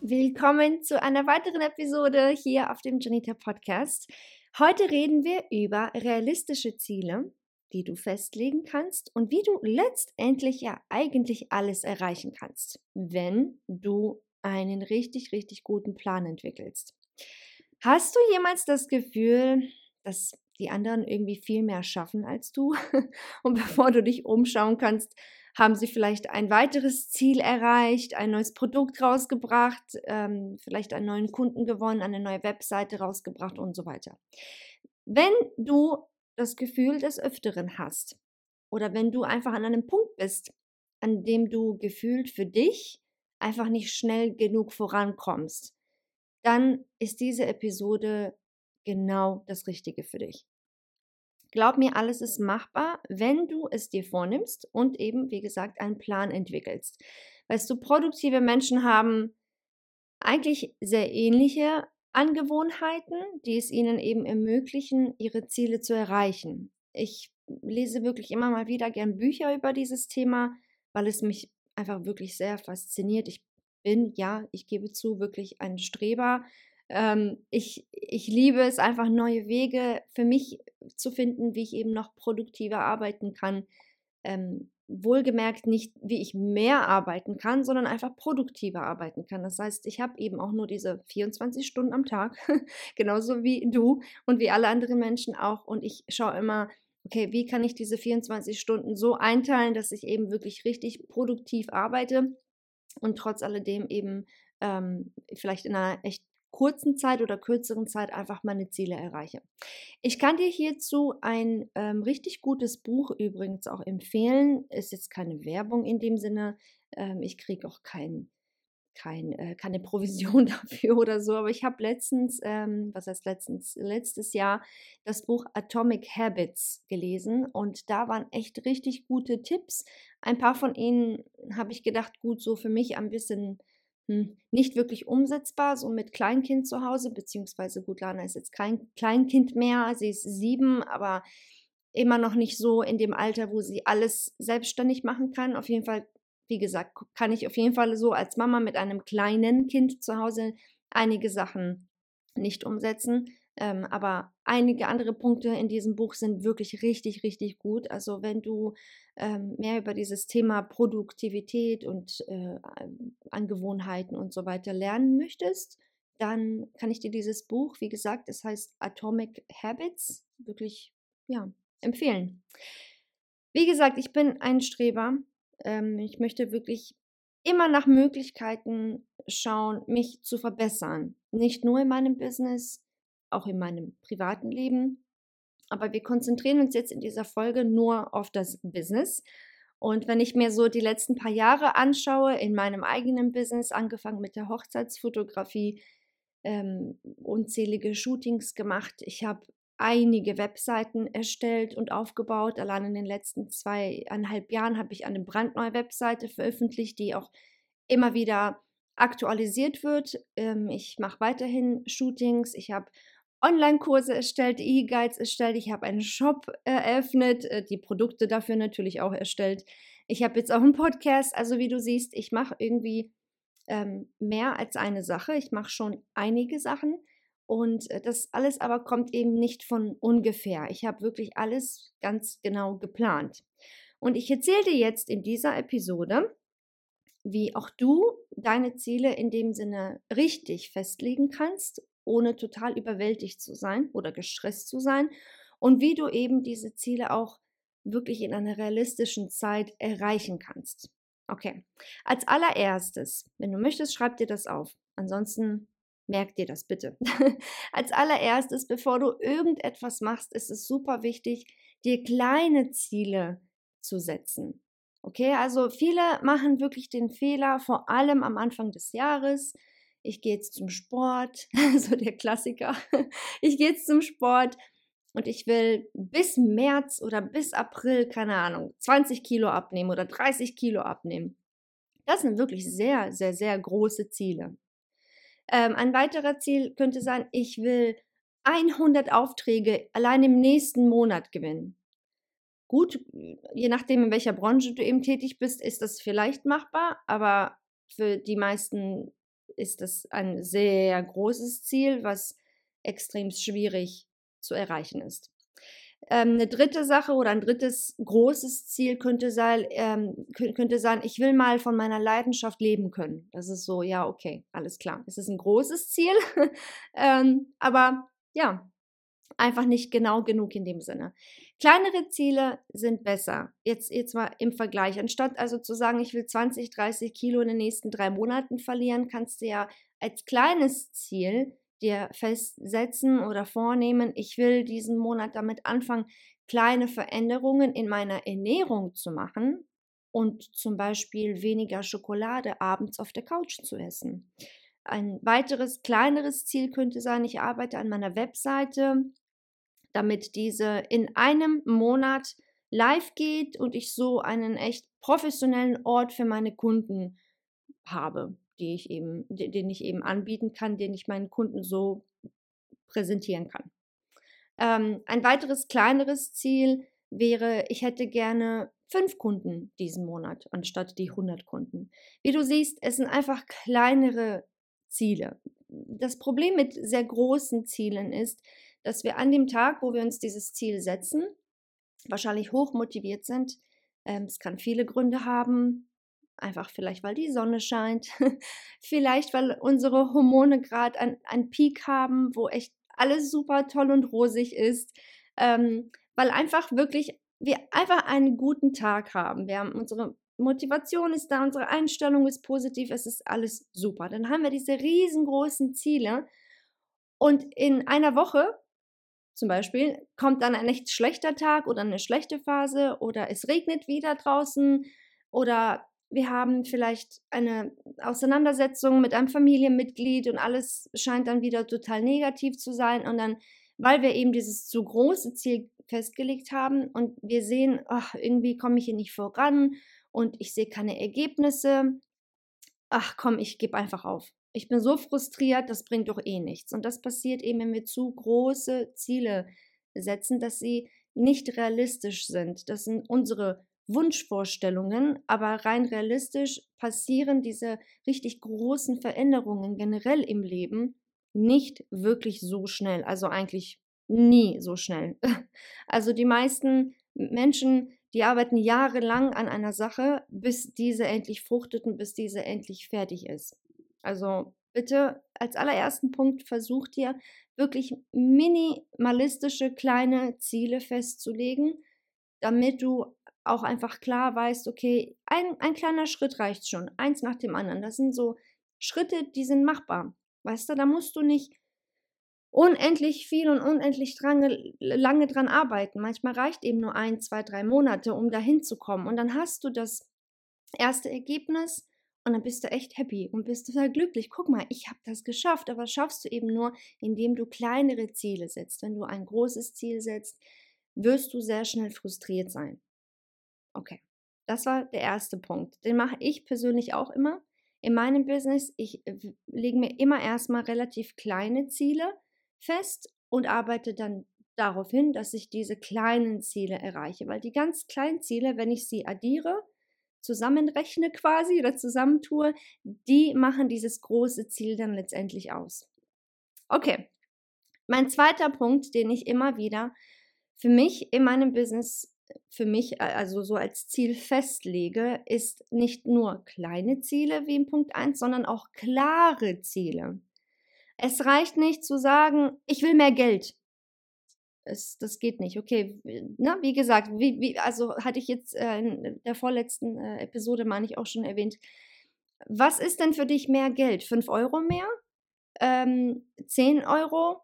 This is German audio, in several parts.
Willkommen zu einer weiteren Episode hier auf dem Janita Podcast. Heute reden wir über realistische Ziele, die du festlegen kannst und wie du letztendlich ja eigentlich alles erreichen kannst, wenn du einen richtig, richtig guten Plan entwickelst. Hast du jemals das Gefühl, dass die anderen irgendwie viel mehr schaffen als du? Und bevor du dich umschauen kannst, haben sie vielleicht ein weiteres Ziel erreicht, ein neues Produkt rausgebracht, ähm, vielleicht einen neuen Kunden gewonnen, eine neue Webseite rausgebracht und so weiter. Wenn du das Gefühl des Öfteren hast oder wenn du einfach an einem Punkt bist, an dem du gefühlt für dich einfach nicht schnell genug vorankommst, dann ist diese Episode genau das Richtige für dich. Glaub mir, alles ist machbar, wenn du es dir vornimmst und eben, wie gesagt, einen Plan entwickelst. Weißt du, produktive Menschen haben eigentlich sehr ähnliche Angewohnheiten, die es ihnen eben ermöglichen, ihre Ziele zu erreichen. Ich lese wirklich immer mal wieder gern Bücher über dieses Thema, weil es mich einfach wirklich sehr fasziniert. Ich bin, ja, ich gebe zu, wirklich ein Streber ähm, ich, ich liebe es einfach, neue Wege für mich zu finden, wie ich eben noch produktiver arbeiten kann. Ähm, wohlgemerkt nicht, wie ich mehr arbeiten kann, sondern einfach produktiver arbeiten kann. Das heißt, ich habe eben auch nur diese 24 Stunden am Tag, genauso wie du und wie alle anderen Menschen auch. Und ich schaue immer, okay, wie kann ich diese 24 Stunden so einteilen, dass ich eben wirklich richtig produktiv arbeite und trotz alledem eben ähm, vielleicht in einer echt kurzen Zeit oder kürzeren Zeit einfach meine Ziele erreiche. Ich kann dir hierzu ein ähm, richtig gutes Buch übrigens auch empfehlen. Ist jetzt keine Werbung in dem Sinne. Ähm, ich kriege auch kein, kein, äh, keine Provision dafür oder so. Aber ich habe letztens, ähm, was heißt letztens, letztes Jahr das Buch Atomic Habits gelesen und da waren echt richtig gute Tipps. Ein paar von ihnen habe ich gedacht, gut, so für mich ein bisschen nicht wirklich umsetzbar, so mit Kleinkind zu Hause, beziehungsweise gut, Lana ist jetzt kein Kleinkind mehr, sie ist sieben, aber immer noch nicht so in dem Alter, wo sie alles selbstständig machen kann. Auf jeden Fall, wie gesagt, kann ich auf jeden Fall so als Mama mit einem kleinen Kind zu Hause einige Sachen nicht umsetzen. Ähm, aber einige andere Punkte in diesem Buch sind wirklich richtig, richtig gut. Also wenn du ähm, mehr über dieses Thema Produktivität und äh, Angewohnheiten und so weiter lernen möchtest, dann kann ich dir dieses Buch, wie gesagt, es heißt Atomic Habits, wirklich ja, empfehlen. Wie gesagt, ich bin ein Streber. Ähm, ich möchte wirklich immer nach Möglichkeiten schauen, mich zu verbessern. Nicht nur in meinem Business, auch in meinem privaten Leben. Aber wir konzentrieren uns jetzt in dieser Folge nur auf das Business. Und wenn ich mir so die letzten paar Jahre anschaue, in meinem eigenen Business, angefangen mit der Hochzeitsfotografie, ähm, unzählige Shootings gemacht. Ich habe einige Webseiten erstellt und aufgebaut. Allein in den letzten zweieinhalb Jahren habe ich eine brandneue Webseite veröffentlicht, die auch immer wieder aktualisiert wird. Ähm, ich mache weiterhin Shootings. Ich habe Online-Kurse erstellt, E-Guides erstellt, ich habe einen Shop eröffnet, äh, die Produkte dafür natürlich auch erstellt. Ich habe jetzt auch einen Podcast. Also wie du siehst, ich mache irgendwie ähm, mehr als eine Sache. Ich mache schon einige Sachen. Und äh, das alles aber kommt eben nicht von ungefähr. Ich habe wirklich alles ganz genau geplant. Und ich erzähle dir jetzt in dieser Episode, wie auch du deine Ziele in dem Sinne richtig festlegen kannst, ohne total überwältigt zu sein oder gestresst zu sein und wie du eben diese Ziele auch wirklich in einer realistischen Zeit erreichen kannst. Okay, als allererstes, wenn du möchtest, schreib dir das auf. Ansonsten merk dir das bitte. als allererstes, bevor du irgendetwas machst, ist es super wichtig, dir kleine Ziele zu setzen. Okay, also viele machen wirklich den Fehler, vor allem am Anfang des Jahres. Ich gehe jetzt zum Sport, so der Klassiker. Ich gehe jetzt zum Sport und ich will bis März oder bis April, keine Ahnung, 20 Kilo abnehmen oder 30 Kilo abnehmen. Das sind wirklich sehr, sehr, sehr große Ziele. Ähm, ein weiterer Ziel könnte sein, ich will 100 Aufträge allein im nächsten Monat gewinnen. Gut, je nachdem, in welcher Branche du eben tätig bist, ist das vielleicht machbar, aber für die meisten ist das ein sehr großes Ziel, was extrem schwierig zu erreichen ist. Ähm, eine dritte Sache oder ein drittes großes Ziel könnte sein, ähm, könnte sein, ich will mal von meiner Leidenschaft leben können. Das ist so, ja, okay, alles klar. Es ist ein großes Ziel, ähm, aber ja, einfach nicht genau genug in dem Sinne. Kleinere Ziele sind besser. Jetzt, jetzt mal im Vergleich. Anstatt also zu sagen, ich will 20, 30 Kilo in den nächsten drei Monaten verlieren, kannst du ja als kleines Ziel dir festsetzen oder vornehmen, ich will diesen Monat damit anfangen, kleine Veränderungen in meiner Ernährung zu machen und zum Beispiel weniger Schokolade abends auf der Couch zu essen. Ein weiteres kleineres Ziel könnte sein, ich arbeite an meiner Webseite, damit diese in einem Monat live geht und ich so einen echt professionellen Ort für meine Kunden habe die ich eben, den ich eben anbieten kann, den ich meinen Kunden so präsentieren kann. Ähm, ein weiteres kleineres Ziel wäre, ich hätte gerne fünf Kunden diesen Monat anstatt die 100 Kunden. Wie du siehst, es sind einfach kleinere Ziele. Das Problem mit sehr großen Zielen ist, dass wir an dem Tag, wo wir uns dieses Ziel setzen, wahrscheinlich hoch motiviert sind. Ähm, es kann viele Gründe haben. Einfach vielleicht, weil die Sonne scheint. vielleicht, weil unsere Hormone gerade einen Peak haben, wo echt alles super toll und rosig ist. Ähm, weil einfach wirklich wir einfach einen guten Tag haben. Wir haben unsere Motivation ist da, unsere Einstellung ist positiv, es ist alles super. Dann haben wir diese riesengroßen Ziele und in einer Woche zum Beispiel kommt dann ein echt schlechter Tag oder eine schlechte Phase oder es regnet wieder draußen oder wir haben vielleicht eine Auseinandersetzung mit einem Familienmitglied und alles scheint dann wieder total negativ zu sein. Und dann, weil wir eben dieses zu große Ziel festgelegt haben und wir sehen, ach, irgendwie komme ich hier nicht voran und ich sehe keine Ergebnisse, ach komm, ich gebe einfach auf. Ich bin so frustriert, das bringt doch eh nichts. Und das passiert eben, wenn wir zu große Ziele setzen, dass sie nicht realistisch sind. Das sind unsere Wunschvorstellungen, aber rein realistisch passieren diese richtig großen Veränderungen generell im Leben nicht wirklich so schnell, also eigentlich nie so schnell. Also die meisten Menschen, die arbeiten jahrelang an einer Sache, bis diese endlich fruchtet und bis diese endlich fertig ist. Also bitte als allerersten Punkt versucht ihr wirklich minimalistische kleine Ziele festzulegen, damit du auch einfach klar weißt, okay, ein, ein kleiner Schritt reicht schon, eins nach dem anderen. Das sind so Schritte, die sind machbar. Weißt du, da musst du nicht unendlich viel und unendlich dran, lange dran arbeiten. Manchmal reicht eben nur ein, zwei, drei Monate, um dahin zu kommen. Und dann hast du das erste Ergebnis und dann bist du echt happy und bist total glücklich. Guck mal, ich habe das geschafft. Aber schaffst du eben nur, indem du kleinere Ziele setzt. Wenn du ein großes Ziel setzt, wirst du sehr schnell frustriert sein. Okay, das war der erste Punkt. Den mache ich persönlich auch immer. In meinem Business, ich äh, lege mir immer erstmal relativ kleine Ziele fest und arbeite dann darauf hin, dass ich diese kleinen Ziele erreiche. Weil die ganz kleinen Ziele, wenn ich sie addiere, zusammenrechne quasi oder zusammentue, die machen dieses große Ziel dann letztendlich aus. Okay, mein zweiter Punkt, den ich immer wieder für mich in meinem Business für mich also so als Ziel festlege, ist nicht nur kleine Ziele wie in Punkt 1, sondern auch klare Ziele. Es reicht nicht zu sagen, ich will mehr Geld. Es, das geht nicht. Okay, na, wie gesagt, wie, wie, also hatte ich jetzt äh, in der vorletzten äh, Episode, meine ich, auch schon erwähnt. Was ist denn für dich mehr Geld? 5 Euro mehr? Ähm, 10 Euro?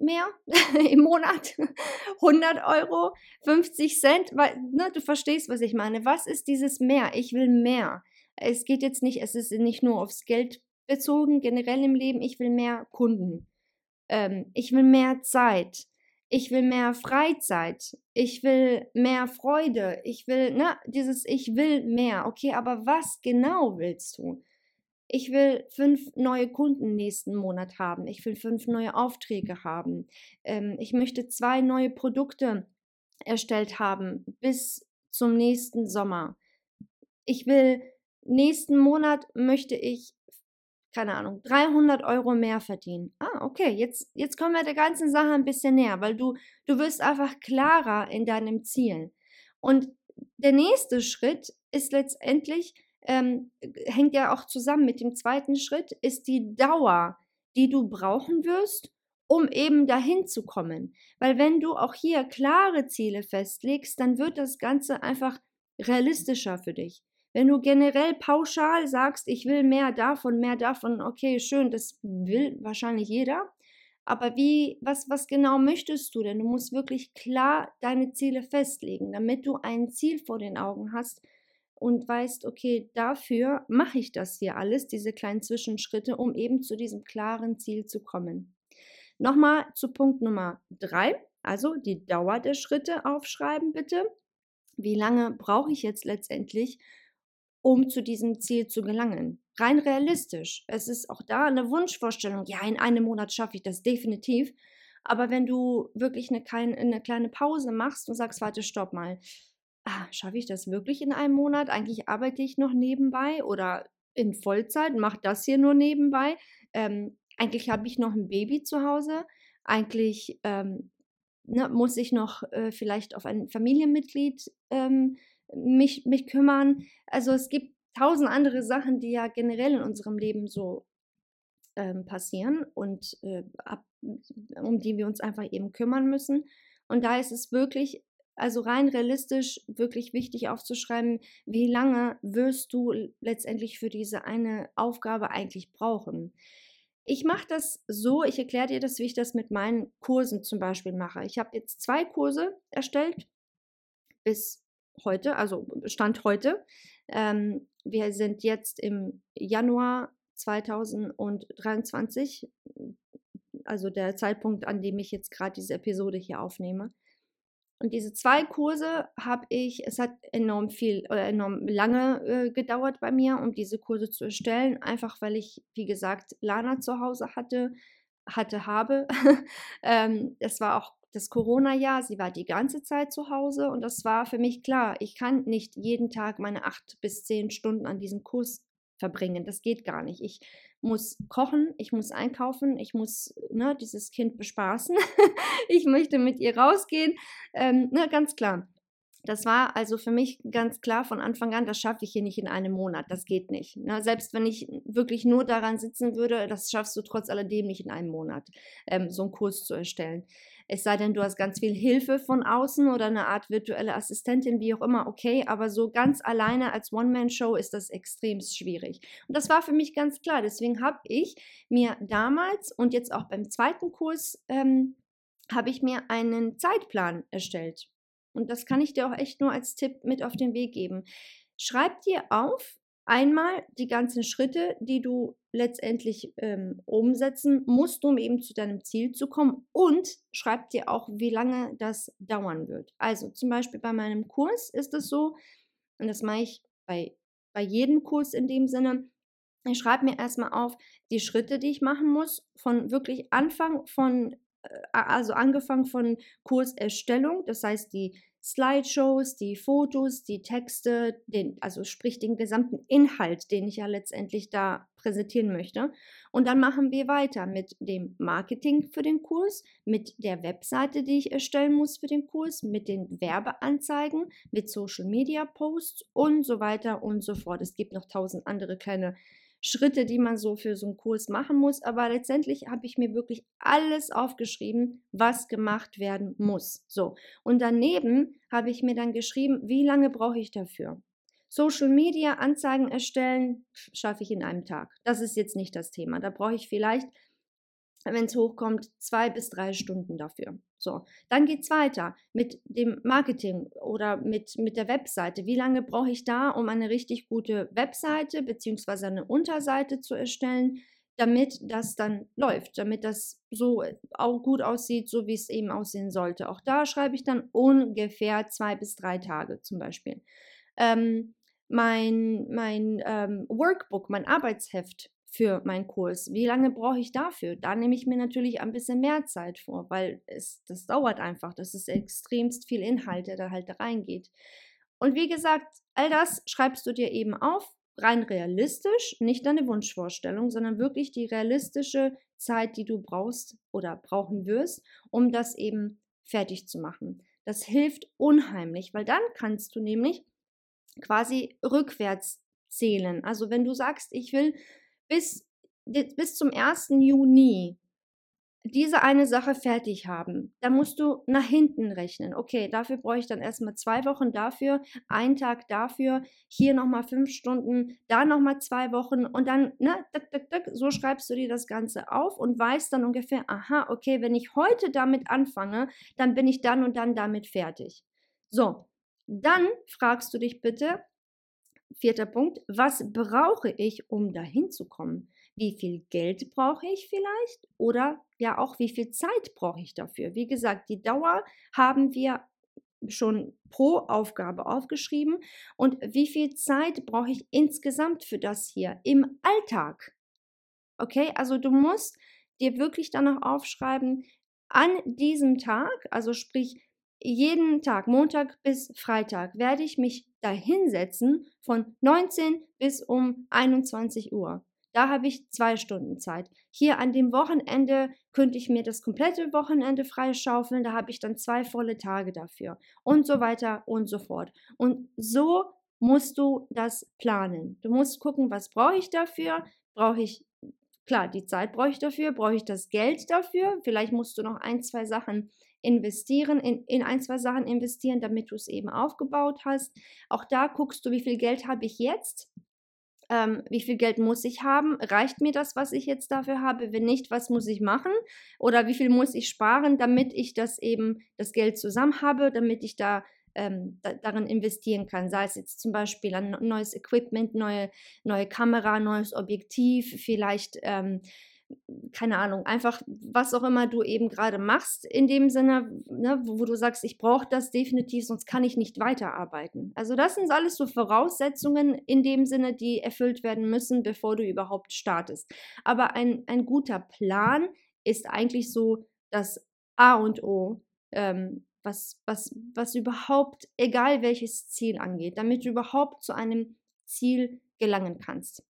mehr im Monat, 100 Euro, 50 Cent, weil ne, du verstehst, was ich meine. Was ist dieses mehr? Ich will mehr. Es geht jetzt nicht, es ist nicht nur aufs Geld bezogen, generell im Leben. Ich will mehr Kunden. Ähm, ich will mehr Zeit. Ich will mehr Freizeit. Ich will mehr Freude. Ich will, ne, dieses Ich will mehr. Okay, aber was genau willst du? ich will fünf neue Kunden nächsten Monat haben, ich will fünf neue Aufträge haben, ähm, ich möchte zwei neue Produkte erstellt haben bis zum nächsten Sommer. Ich will nächsten Monat möchte ich keine Ahnung, 300 Euro mehr verdienen. Ah, okay, jetzt, jetzt kommen wir der ganzen Sache ein bisschen näher, weil du, du wirst einfach klarer in deinem Ziel. Und der nächste Schritt ist letztendlich, ähm, hängt ja auch zusammen mit dem zweiten Schritt, ist die Dauer, die du brauchen wirst, um eben dahin zu kommen. Weil wenn du auch hier klare Ziele festlegst, dann wird das Ganze einfach realistischer für dich. Wenn du generell pauschal sagst, ich will mehr davon, mehr davon, okay, schön, das will wahrscheinlich jeder. Aber wie, was, was genau möchtest du denn? Du musst wirklich klar deine Ziele festlegen, damit du ein Ziel vor den Augen hast, und weißt, okay, dafür mache ich das hier alles, diese kleinen Zwischenschritte, um eben zu diesem klaren Ziel zu kommen. Nochmal zu Punkt Nummer drei, also die Dauer der Schritte aufschreiben bitte. Wie lange brauche ich jetzt letztendlich, um zu diesem Ziel zu gelangen? Rein realistisch. Es ist auch da eine Wunschvorstellung. Ja, in einem Monat schaffe ich das definitiv. Aber wenn du wirklich eine, eine kleine Pause machst und sagst, warte, stopp mal, ah, schaffe ich das wirklich in einem Monat? Eigentlich arbeite ich noch nebenbei oder in Vollzeit, mache das hier nur nebenbei. Ähm, eigentlich habe ich noch ein Baby zu Hause. Eigentlich ähm, ne, muss ich noch äh, vielleicht auf ein Familienmitglied ähm, mich, mich kümmern. Also es gibt tausend andere Sachen, die ja generell in unserem Leben so ähm, passieren und äh, ab, um die wir uns einfach eben kümmern müssen. Und da ist es wirklich also rein realistisch wirklich wichtig aufzuschreiben, wie lange wirst du letztendlich für diese eine Aufgabe eigentlich brauchen. Ich mache das so, ich erkläre dir das, wie ich das mit meinen Kursen zum Beispiel mache. Ich habe jetzt zwei Kurse erstellt bis heute, also Stand heute. Ähm, wir sind jetzt im Januar 2023, also der Zeitpunkt, an dem ich jetzt gerade diese Episode hier aufnehme. Und diese zwei Kurse habe ich, es hat enorm viel oder enorm lange äh, gedauert bei mir, um diese Kurse zu erstellen, einfach weil ich, wie gesagt, Lana zu Hause hatte, hatte, habe. ähm, es war auch das Corona-Jahr, sie war die ganze Zeit zu Hause und das war für mich klar, ich kann nicht jeden Tag meine acht bis zehn Stunden an diesem Kurs verbringen. Das geht gar nicht. Ich muss kochen, ich muss einkaufen, ich muss ne, dieses Kind bespaßen, ich möchte mit ihr rausgehen. Ähm, ne, ganz klar. Das war also für mich ganz klar von Anfang an, das schaffe ich hier nicht in einem Monat, das geht nicht. Ne? Selbst wenn ich wirklich nur daran sitzen würde, das schaffst du trotz alledem nicht in einem Monat, ähm, so einen Kurs zu erstellen. Es sei denn, du hast ganz viel Hilfe von außen oder eine Art virtuelle Assistentin, wie auch immer, okay, aber so ganz alleine als One-Man-Show ist das extrem schwierig. Und das war für mich ganz klar. Deswegen habe ich mir damals und jetzt auch beim zweiten Kurs, ähm, habe ich mir einen Zeitplan erstellt. Und das kann ich dir auch echt nur als Tipp mit auf den Weg geben. Schreib dir auf, Einmal die ganzen Schritte, die du letztendlich ähm, umsetzen musst, um eben zu deinem Ziel zu kommen und schreib dir auch, wie lange das dauern wird. Also zum Beispiel bei meinem Kurs ist es so, und das mache ich bei, bei jedem Kurs in dem Sinne, ich schreibe mir erstmal auf die Schritte, die ich machen muss, von wirklich Anfang von also angefangen von Kurserstellung, das heißt die Slideshows, die Fotos, die Texte, den, also sprich den gesamten Inhalt, den ich ja letztendlich da präsentieren möchte. Und dann machen wir weiter mit dem Marketing für den Kurs, mit der Webseite, die ich erstellen muss für den Kurs, mit den Werbeanzeigen, mit Social Media Posts und so weiter und so fort. Es gibt noch tausend andere kleine Schritte, die man so für so einen Kurs machen muss. Aber letztendlich habe ich mir wirklich alles aufgeschrieben, was gemacht werden muss. So. Und daneben habe ich mir dann geschrieben, wie lange brauche ich dafür? Social Media Anzeigen erstellen schaffe ich in einem Tag. Das ist jetzt nicht das Thema. Da brauche ich vielleicht wenn es hochkommt, zwei bis drei Stunden dafür. So, dann geht es weiter mit dem Marketing oder mit, mit der Webseite. Wie lange brauche ich da, um eine richtig gute Webseite bzw. eine Unterseite zu erstellen, damit das dann läuft, damit das so auch gut aussieht, so wie es eben aussehen sollte. Auch da schreibe ich dann ungefähr zwei bis drei Tage zum Beispiel. Ähm, mein mein ähm, Workbook, mein Arbeitsheft für meinen Kurs. Wie lange brauche ich dafür? Da nehme ich mir natürlich ein bisschen mehr Zeit vor, weil es, das dauert einfach. Das ist extremst viel Inhalt, der da halt reingeht. Und wie gesagt, all das schreibst du dir eben auf, rein realistisch, nicht deine Wunschvorstellung, sondern wirklich die realistische Zeit, die du brauchst oder brauchen wirst, um das eben fertig zu machen. Das hilft unheimlich, weil dann kannst du nämlich quasi rückwärts zählen. Also wenn du sagst, ich will bis, bis zum 1. Juni diese eine Sache fertig haben, da musst du nach hinten rechnen. Okay, dafür brauche ich dann erstmal zwei Wochen dafür, einen Tag dafür, hier nochmal fünf Stunden, da nochmal zwei Wochen und dann, ne, dak, dak, dak, so schreibst du dir das Ganze auf und weißt dann ungefähr, aha, okay, wenn ich heute damit anfange, dann bin ich dann und dann damit fertig. So, dann fragst du dich bitte, Vierter Punkt, was brauche ich, um dahin zu kommen? Wie viel Geld brauche ich vielleicht? Oder ja auch, wie viel Zeit brauche ich dafür? Wie gesagt, die Dauer haben wir schon pro Aufgabe aufgeschrieben. Und wie viel Zeit brauche ich insgesamt für das hier im Alltag? Okay, also du musst dir wirklich dann noch aufschreiben, an diesem Tag, also sprich jeden Tag, Montag bis Freitag, werde ich mich da hinsetzen von 19 bis um 21 Uhr. Da habe ich zwei Stunden Zeit. Hier an dem Wochenende könnte ich mir das komplette Wochenende freischaufeln. Da habe ich dann zwei volle Tage dafür. Und so weiter und so fort. Und so musst du das planen. Du musst gucken, was brauche ich dafür? Brauche ich, klar, die Zeit brauche ich dafür. Brauche ich das Geld dafür? Vielleicht musst du noch ein, zwei Sachen investieren, in, in ein, zwei Sachen investieren, damit du es eben aufgebaut hast. Auch da guckst du, wie viel Geld habe ich jetzt, ähm, wie viel Geld muss ich haben, reicht mir das, was ich jetzt dafür habe, wenn nicht, was muss ich machen oder wie viel muss ich sparen, damit ich das eben, das Geld zusammen habe, damit ich da ähm, da, darin investieren kann, sei es jetzt zum Beispiel ein neues Equipment, neue, neue Kamera, neues Objektiv, vielleicht ähm, keine Ahnung, einfach was auch immer du eben gerade machst, in dem Sinne, ne, wo, wo, du sagst, ich brauche das definitiv, sonst kann ich nicht weiterarbeiten. Also das sind alles so Voraussetzungen in dem Sinne, die erfüllt werden müssen, bevor du überhaupt startest. Aber ein, ein guter Plan ist eigentlich so das A und O, ähm, was, was, was überhaupt, egal welches Ziel angeht, damit du überhaupt zu einem Ziel gelangen kannst.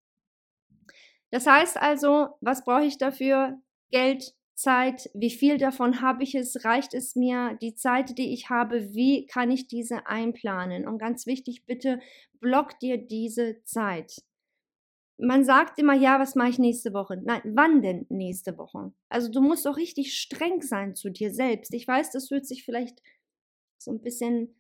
Das heißt also, was brauche ich dafür? Geld, Zeit, wie viel davon habe ich es, reicht es mir, die Zeit, die ich habe, wie kann ich diese einplanen? Und ganz wichtig, bitte block dir diese Zeit. Man sagt immer, ja, was mache ich nächste Woche? Nein, wann denn nächste Woche? Also du musst auch richtig streng sein zu dir selbst. Ich weiß, das fühlt sich vielleicht so ein bisschen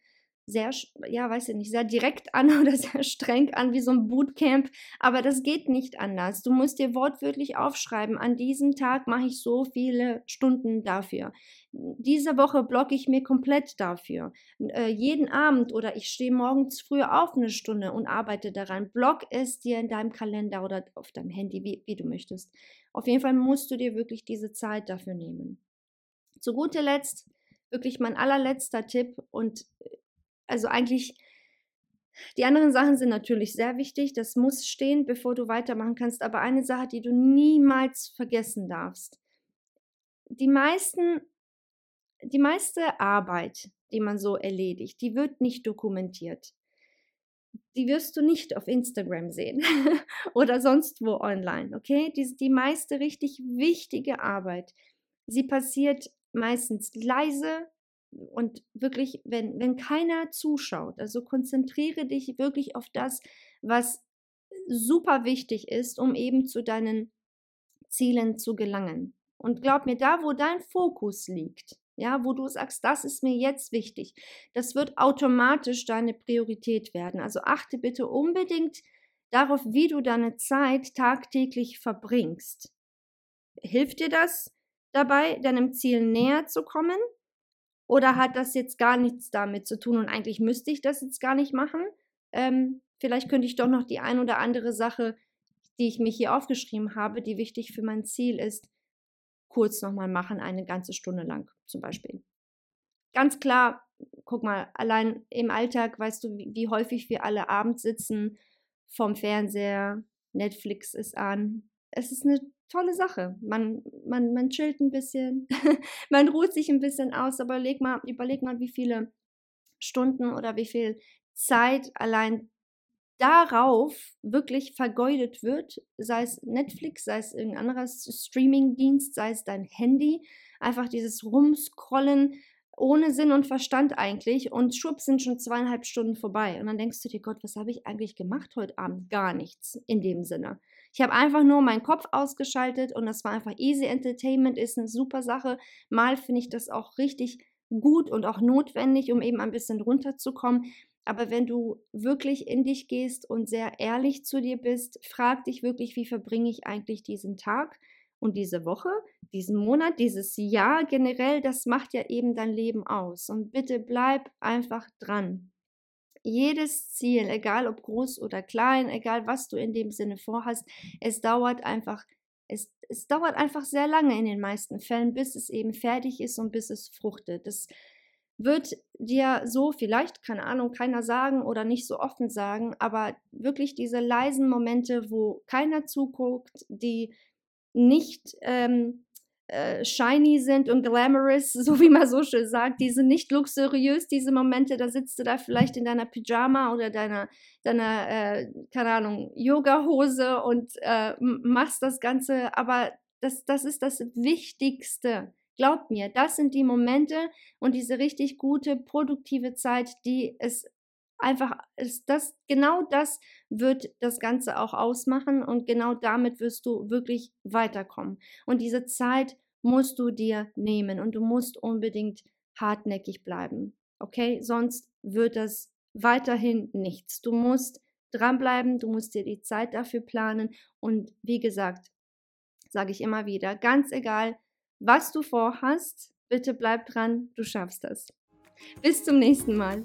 sehr, ja, weiß ich nicht, sehr direkt an oder sehr streng an, wie so ein Bootcamp. Aber das geht nicht anders. Du musst dir wortwörtlich aufschreiben, an diesem Tag mache ich so viele Stunden dafür. Diese Woche blocke ich mir komplett dafür. Äh, jeden Abend oder ich stehe morgens früh auf eine Stunde und arbeite daran. Block es dir in deinem Kalender oder auf deinem Handy, wie, wie du möchtest. Auf jeden Fall musst du dir wirklich diese Zeit dafür nehmen. Zu guter Letzt, wirklich mein allerletzter Tipp und äh, also eigentlich, die anderen Sachen sind natürlich sehr wichtig. Das muss stehen, bevor du weitermachen kannst. Aber eine Sache, die du niemals vergessen darfst. die meisten, die meiste Arbeit, die man so erledigt, die wird nicht dokumentiert. Die wirst du nicht auf Instagram sehen oder sonst wo online, okay? Die, die meiste richtig wichtige Arbeit, sie passiert meistens leise, und wirklich, wenn, wenn keiner zuschaut, also konzentriere dich wirklich auf das, was super wichtig ist, um eben zu deinen Zielen zu gelangen. Und glaub mir, da, wo dein Fokus liegt, ja, wo du sagst, das ist mir jetzt wichtig, das wird automatisch deine Priorität werden. Also achte bitte unbedingt darauf, wie du deine Zeit tagtäglich verbringst. Hilft dir das dabei, deinem Ziel näher zu kommen? Oder hat das jetzt gar nichts damit zu tun und eigentlich müsste ich das jetzt gar nicht machen? Ähm, vielleicht könnte ich doch noch die ein oder andere Sache, die ich mir hier aufgeschrieben habe, die wichtig für mein Ziel ist, kurz nochmal machen, eine ganze Stunde lang zum Beispiel. Ganz klar, guck mal, allein im Alltag weißt du, wie, wie häufig wir alle abends sitzen vom Fernseher, Netflix ist an. Es ist eine tolle Sache. Man, man, man chillt ein bisschen, man ruht sich ein bisschen aus, aber überleg mal, überleg mal, wie viele Stunden oder wie viel Zeit allein darauf wirklich vergeudet wird, sei es Netflix, sei es irgendein anderer Streamingdienst, sei es dein Handy, einfach dieses Rumscrollen ohne Sinn und Verstand eigentlich und schwupp sind schon zweieinhalb Stunden vorbei und dann denkst du dir, Gott, was habe ich eigentlich gemacht heute Abend? Gar nichts in dem Sinne. Ich habe einfach nur meinen Kopf ausgeschaltet und das war einfach easy Entertainment, ist eine super Sache. Mal finde ich das auch richtig gut und auch notwendig, um eben ein bisschen runterzukommen. Aber wenn du wirklich in dich gehst und sehr ehrlich zu dir bist, frag dich wirklich, wie verbringe ich eigentlich diesen Tag und diese Woche, diesen Monat, dieses Jahr generell, das macht ja eben dein Leben aus. Und bitte bleib einfach dran jedes Ziel, egal ob groß oder klein, egal was du in dem Sinne vorhast, es dauert einfach, es, es dauert einfach sehr lange in den meisten Fällen, bis es eben fertig ist und bis es fruchtet. Das wird dir so vielleicht, keine Ahnung, keiner sagen oder nicht so offen sagen, aber wirklich diese leisen Momente, wo keiner zuguckt, die nicht ähm, äh, shiny sind und glamorous, so wie man so schön sagt. Die sind nicht luxuriös, diese Momente. Da sitzt du da vielleicht in deiner Pyjama oder deiner, deiner äh, keine Ahnung, Yoga-Hose und äh, machst das Ganze. Aber das, das ist das Wichtigste. Glaub mir, das sind die Momente und diese richtig gute, produktive Zeit, die es einfach ist das genau das wird das Ganze auch ausmachen und genau damit wirst du wirklich weiterkommen. Und diese Zeit musst du dir nehmen und du musst unbedingt hartnäckig bleiben. Okay, sonst wird das weiterhin nichts. Du musst dranbleiben, du musst dir die Zeit dafür planen und wie gesagt, sage ich immer wieder, ganz egal, was du vorhast, bitte bleib dran, du schaffst das. Bis zum nächsten Mal